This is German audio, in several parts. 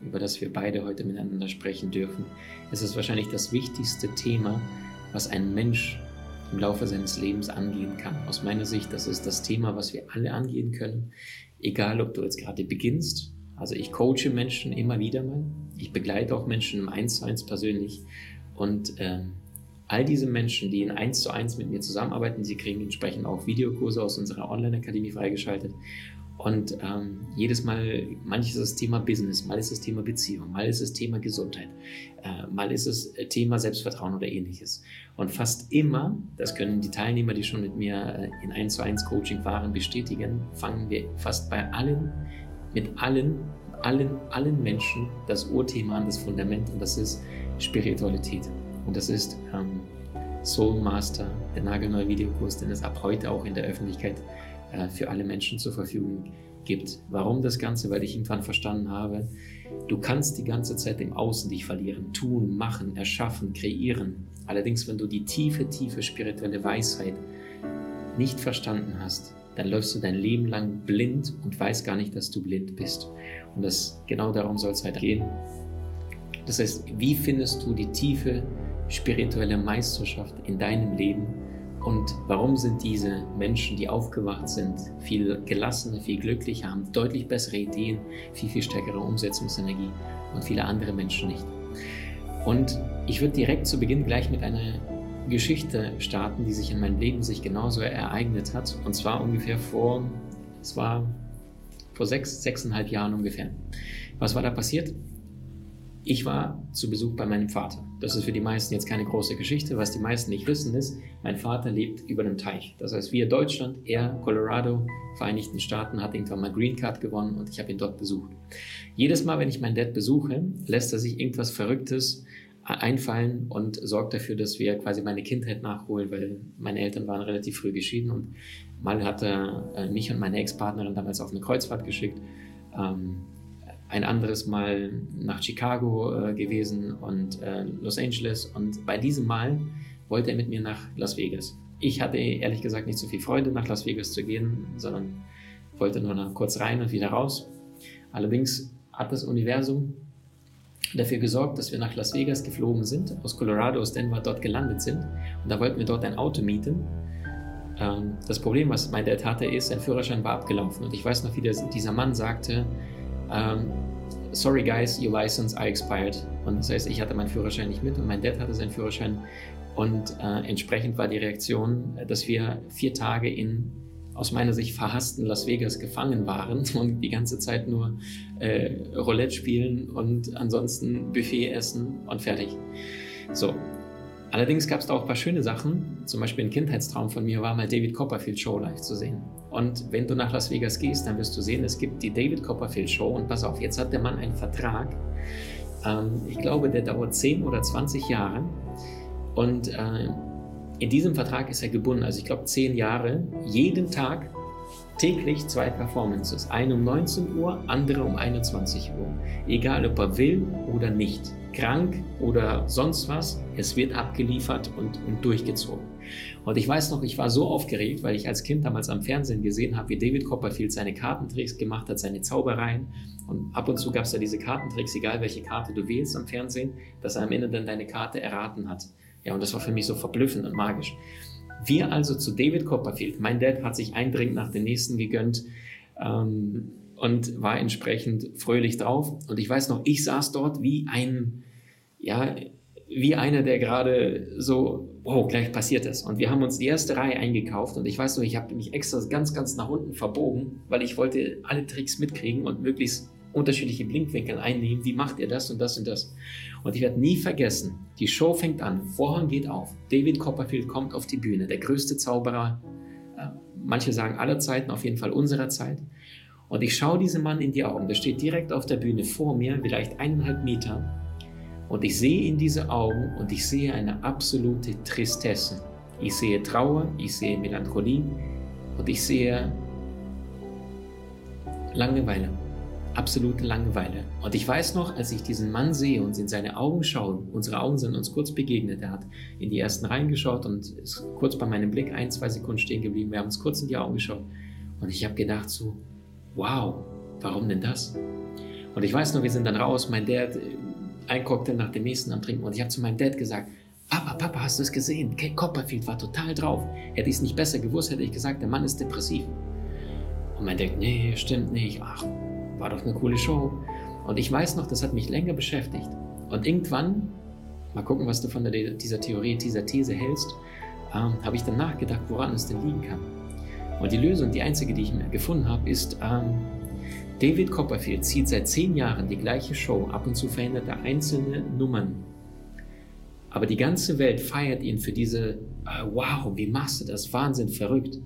über das wir beide heute miteinander sprechen dürfen. Es ist wahrscheinlich das wichtigste Thema, was ein Mensch im Laufe seines Lebens angehen kann. Aus meiner Sicht, das ist das Thema, was wir alle angehen können. Egal, ob du jetzt gerade beginnst. Also ich coache Menschen immer wieder mal. Ich begleite auch Menschen im 1 zu 1 persönlich. Und äh, all diese Menschen, die in 1 zu 1 mit mir zusammenarbeiten, sie kriegen entsprechend auch Videokurse aus unserer Online-Akademie freigeschaltet. Und ähm, jedes Mal, manches ist das Thema Business, mal ist das Thema Beziehung, mal ist das Thema Gesundheit, äh, mal ist es äh, Thema Selbstvertrauen oder ähnliches. Und fast immer, das können die Teilnehmer, die schon mit mir äh, in 1 zu 1 Coaching waren, bestätigen, fangen wir fast bei allen, mit allen, allen, allen Menschen das Urthema an, das Fundament und das ist Spiritualität. Und das ist ähm, Soul Master, der nagelneue Videokurs, den es ab heute auch in der Öffentlichkeit äh, für alle Menschen zur Verfügung gibt. Warum das Ganze? Weil ich irgendwann verstanden habe, du kannst die ganze Zeit im Außen dich verlieren, tun, machen, erschaffen, kreieren. Allerdings, wenn du die tiefe, tiefe spirituelle Weisheit nicht verstanden hast, dann läufst du dein Leben lang blind und weißt gar nicht, dass du blind bist. Und das, genau darum soll es halt gehen. Das heißt, wie findest du die tiefe spirituelle Meisterschaft in deinem Leben? Und warum sind diese Menschen, die aufgewacht sind, viel gelassener, viel glücklicher, haben deutlich bessere Ideen, viel, viel stärkere Umsetzungsenergie und viele andere Menschen nicht? Und ich würde direkt zu Beginn gleich mit einer Geschichte starten, die sich in meinem Leben sich genauso ereignet hat. Und zwar ungefähr vor, es war vor sechs, sechseinhalb Jahren ungefähr. Was war da passiert? Ich war zu Besuch bei meinem Vater. Das ist für die meisten jetzt keine große Geschichte. Was die meisten nicht wissen ist, mein Vater lebt über einem Teich. Das heißt, wir Deutschland, er Colorado, Vereinigten Staaten, hat irgendwann mal Green Card gewonnen und ich habe ihn dort besucht. Jedes Mal, wenn ich meinen Dad besuche, lässt er sich irgendwas Verrücktes einfallen und sorgt dafür, dass wir quasi meine Kindheit nachholen, weil meine Eltern waren relativ früh geschieden und mal hat er äh, mich und meine Ex-Partnerin damals auf eine Kreuzfahrt geschickt. Ähm, ein anderes Mal nach Chicago äh, gewesen und äh, Los Angeles. Und bei diesem Mal wollte er mit mir nach Las Vegas. Ich hatte ehrlich gesagt nicht so viel Freude, nach Las Vegas zu gehen, sondern wollte nur noch kurz rein und wieder raus. Allerdings hat das Universum dafür gesorgt, dass wir nach Las Vegas geflogen sind, aus Colorado, aus Denver dort gelandet sind. Und da wollten wir dort ein Auto mieten. Ähm, das Problem, was mein Dad hatte, ist, sein Führerschein war abgelaufen. Und ich weiß noch, wie dieser Mann sagte, ähm, sorry guys, your license are expired. Und das heißt, ich hatte meinen Führerschein nicht mit und mein Dad hatte seinen Führerschein. Und äh, entsprechend war die Reaktion, dass wir vier Tage in aus meiner Sicht verhassten Las Vegas gefangen waren und die ganze Zeit nur äh, Roulette spielen und ansonsten Buffet essen und fertig. So, Allerdings gab es da auch ein paar schöne Sachen. Zum Beispiel ein Kindheitstraum von mir war mal David Copperfield Show live zu sehen. Und wenn du nach Las Vegas gehst, dann wirst du sehen, es gibt die David Copperfield Show. Und pass auf, jetzt hat der Mann einen Vertrag. Ähm, ich glaube, der dauert 10 oder 20 Jahre. Und äh, in diesem Vertrag ist er gebunden. Also ich glaube 10 Jahre. Jeden Tag täglich zwei Performances. Eine um 19 Uhr, andere um 21 Uhr. Egal, ob er will oder nicht krank oder sonst was. Es wird abgeliefert und, und durchgezogen. Und ich weiß noch, ich war so aufgeregt, weil ich als Kind damals am Fernsehen gesehen habe, wie David Copperfield seine Kartentricks gemacht hat, seine Zaubereien. Und ab und zu gab es da diese Kartentricks, egal welche Karte du wählst am Fernsehen, dass er am Ende dann deine Karte erraten hat. Ja, und das war für mich so verblüffend und magisch. Wir also zu David Copperfield. Mein Dad hat sich ein Drink nach dem nächsten gegönnt. Ähm, und war entsprechend fröhlich drauf. Und ich weiß noch, ich saß dort wie ein, ja, wie einer, der gerade so, wow, gleich passiert es. Und wir haben uns die erste Reihe eingekauft und ich weiß noch, ich habe mich extra ganz, ganz nach unten verbogen, weil ich wollte alle Tricks mitkriegen und möglichst unterschiedliche Blinkwinkel einnehmen. Wie macht ihr das und das und das? Und ich werde nie vergessen, die Show fängt an, Vorhang geht auf, David Copperfield kommt auf die Bühne, der größte Zauberer, äh, manche sagen aller Zeiten, auf jeden Fall unserer Zeit. Und ich schaue diesem Mann in die Augen, der steht direkt auf der Bühne vor mir, vielleicht eineinhalb Meter Und ich sehe in diese Augen und ich sehe eine absolute Tristesse. Ich sehe Trauer, ich sehe Melancholie und ich sehe Langeweile absolute Langeweile. Und ich weiß noch, als ich diesen Mann sehe und in seine Augen schaue, unsere Augen sind uns kurz begegnet, er hat in die ersten Reihen geschaut und ist kurz bei meinem Blick ein, zwei Sekunden stehen geblieben. Wir haben uns kurz in die Augen geschaut und ich habe gedacht so, wow, warum denn das? Und ich weiß noch, wir sind dann raus, mein Dad, äh, ein Cocktail nach dem nächsten am Trinken und ich habe zu meinem Dad gesagt, Papa, Papa, hast du es gesehen? Kate Copperfield war total drauf. Hätte ich es nicht besser gewusst, hätte ich gesagt, der Mann ist depressiv. Und mein Dad, nee, stimmt nicht. Ach, war doch eine coole Show. Und ich weiß noch, das hat mich länger beschäftigt. Und irgendwann, mal gucken, was du von der, dieser Theorie, dieser These hältst, ähm, habe ich dann nachgedacht, woran es denn liegen kann. Und die Lösung, die einzige, die ich mir gefunden habe, ist, ähm, David Copperfield zieht seit zehn Jahren die gleiche Show, ab und zu verändert er einzelne Nummern. Aber die ganze Welt feiert ihn für diese, äh, wow, wie machst du das? Wahnsinn, verrückt.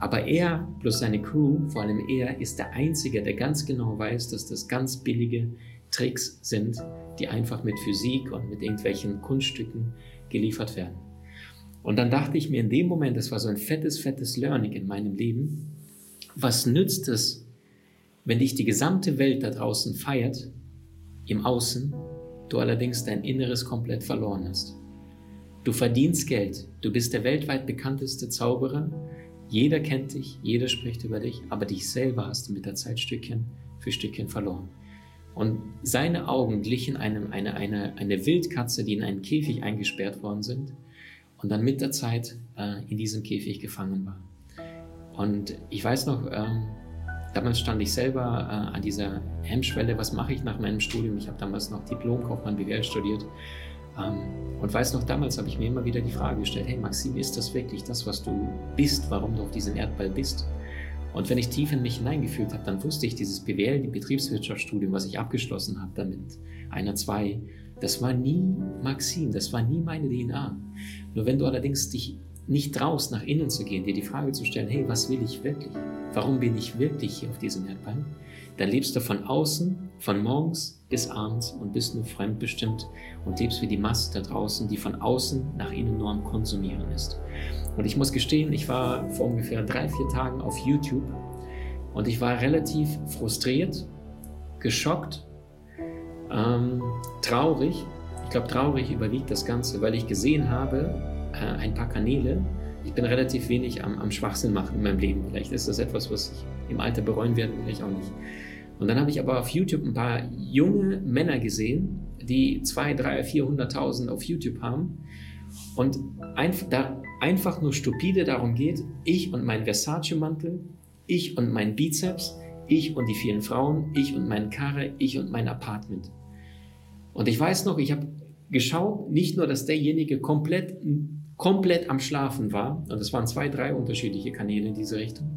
Aber er plus seine Crew, vor allem er, ist der Einzige, der ganz genau weiß, dass das ganz billige Tricks sind, die einfach mit Physik und mit irgendwelchen Kunststücken geliefert werden. Und dann dachte ich mir in dem Moment, das war so ein fettes, fettes Learning in meinem Leben, was nützt es, wenn dich die gesamte Welt da draußen feiert, im Außen, du allerdings dein Inneres komplett verloren hast. Du verdienst Geld, du bist der weltweit bekannteste Zauberer, jeder kennt dich, jeder spricht über dich, aber dich selber hast du mit der Zeit Stückchen für Stückchen verloren. Und seine Augen glichen einem, eine, eine, eine Wildkatze, die in einen Käfig eingesperrt worden sind und dann mit der Zeit äh, in diesem Käfig gefangen war. Und ich weiß noch, äh, damals stand ich selber äh, an dieser Hemmschwelle, was mache ich nach meinem Studium? Ich habe damals noch Diplom-Kaufmann BWL studiert ähm, und weiß noch, damals habe ich mir immer wieder die Frage gestellt, hey Maxim, ist das wirklich das, was du bist, warum du auf diesem Erdball bist? Und wenn ich tief in mich hineingefühlt habe, dann wusste ich, dieses BWL, die Betriebswirtschaftsstudium, was ich abgeschlossen habe damit, einer, zwei, das war nie Maxim, das war nie meine DNA. Nur wenn du allerdings dich nicht traust, nach innen zu gehen, dir die Frage zu stellen, hey, was will ich wirklich? Warum bin ich wirklich hier auf diesem Erdball? Dann lebst du von außen, von morgens bis abends und bist nur fremdbestimmt und lebst wie die Masse da draußen, die von außen nach innen nur am Konsumieren ist. Und ich muss gestehen, ich war vor ungefähr drei, vier Tagen auf YouTube und ich war relativ frustriert, geschockt, ähm, traurig. Ich glaube, traurig überwiegt das Ganze, weil ich gesehen habe, äh, ein paar Kanäle, ich bin relativ wenig am, am Schwachsinn machen in meinem Leben. Vielleicht ist das etwas, was ich im Alter bereuen werde, vielleicht auch nicht. Und dann habe ich aber auf YouTube ein paar junge Männer gesehen, die 2, 3, 400.000 auf YouTube haben und einf da einfach nur stupide darum geht, ich und mein Versace-Mantel, ich und mein Bizeps, ich und die vielen Frauen, ich und meine Karre, ich und mein Apartment. Und ich weiß noch, ich habe geschaut, nicht nur, dass derjenige komplett, komplett am Schlafen war, und es waren zwei, drei unterschiedliche Kanäle in diese Richtung,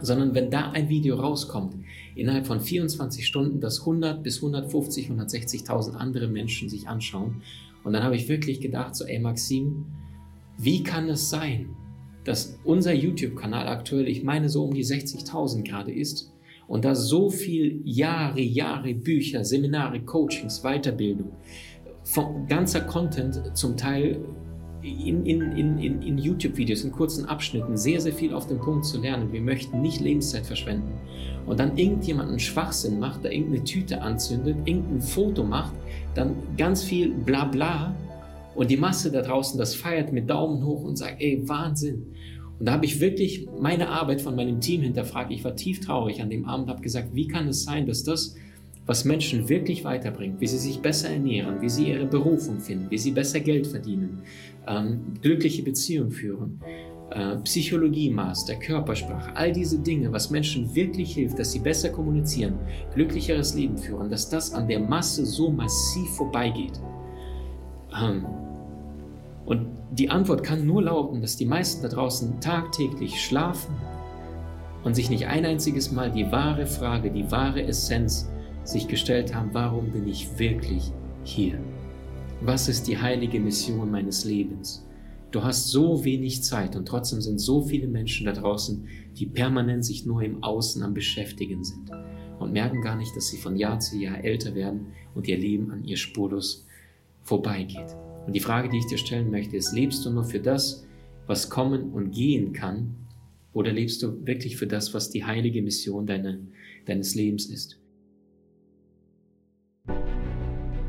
sondern wenn da ein Video rauskommt, innerhalb von 24 Stunden, das 100 bis 150, 160.000 andere Menschen sich anschauen. Und dann habe ich wirklich gedacht, so, ey Maxim, wie kann es sein, dass unser YouTube-Kanal aktuell, ich meine so um die 60.000 gerade ist, und da so viel Jahre, Jahre Bücher, Seminare, Coachings, Weiterbildung, ganzer Content zum Teil in, in, in, in YouTube-Videos, in kurzen Abschnitten sehr, sehr viel auf den Punkt zu lernen. Wir möchten nicht Lebenszeit verschwenden. Und dann irgendjemand einen Schwachsinn macht, da irgendeine Tüte anzündet, irgendein Foto macht, dann ganz viel Blabla und die Masse da draußen das feiert mit Daumen hoch und sagt, ey, Wahnsinn. Und da habe ich wirklich meine Arbeit von meinem Team hinterfragt. Ich war tief traurig an dem Abend, habe gesagt, wie kann es sein, dass das was Menschen wirklich weiterbringt, wie sie sich besser ernähren, wie sie ihre Berufung finden, wie sie besser Geld verdienen, ähm, glückliche Beziehungen führen, äh, Psychologie-Master, Körpersprache, all diese Dinge, was Menschen wirklich hilft, dass sie besser kommunizieren, glücklicheres Leben führen, dass das an der Masse so massiv vorbeigeht. Ähm, und die Antwort kann nur lauten, dass die meisten da draußen tagtäglich schlafen und sich nicht ein einziges Mal die wahre Frage, die wahre Essenz sich gestellt haben, warum bin ich wirklich hier? Was ist die heilige Mission meines Lebens? Du hast so wenig Zeit und trotzdem sind so viele Menschen da draußen, die permanent sich nur im Außen am Beschäftigen sind und merken gar nicht, dass sie von Jahr zu Jahr älter werden und ihr Leben an ihr spurlos vorbeigeht. Und die Frage, die ich dir stellen möchte, ist, lebst du nur für das, was kommen und gehen kann, oder lebst du wirklich für das, was die heilige Mission deine, deines Lebens ist?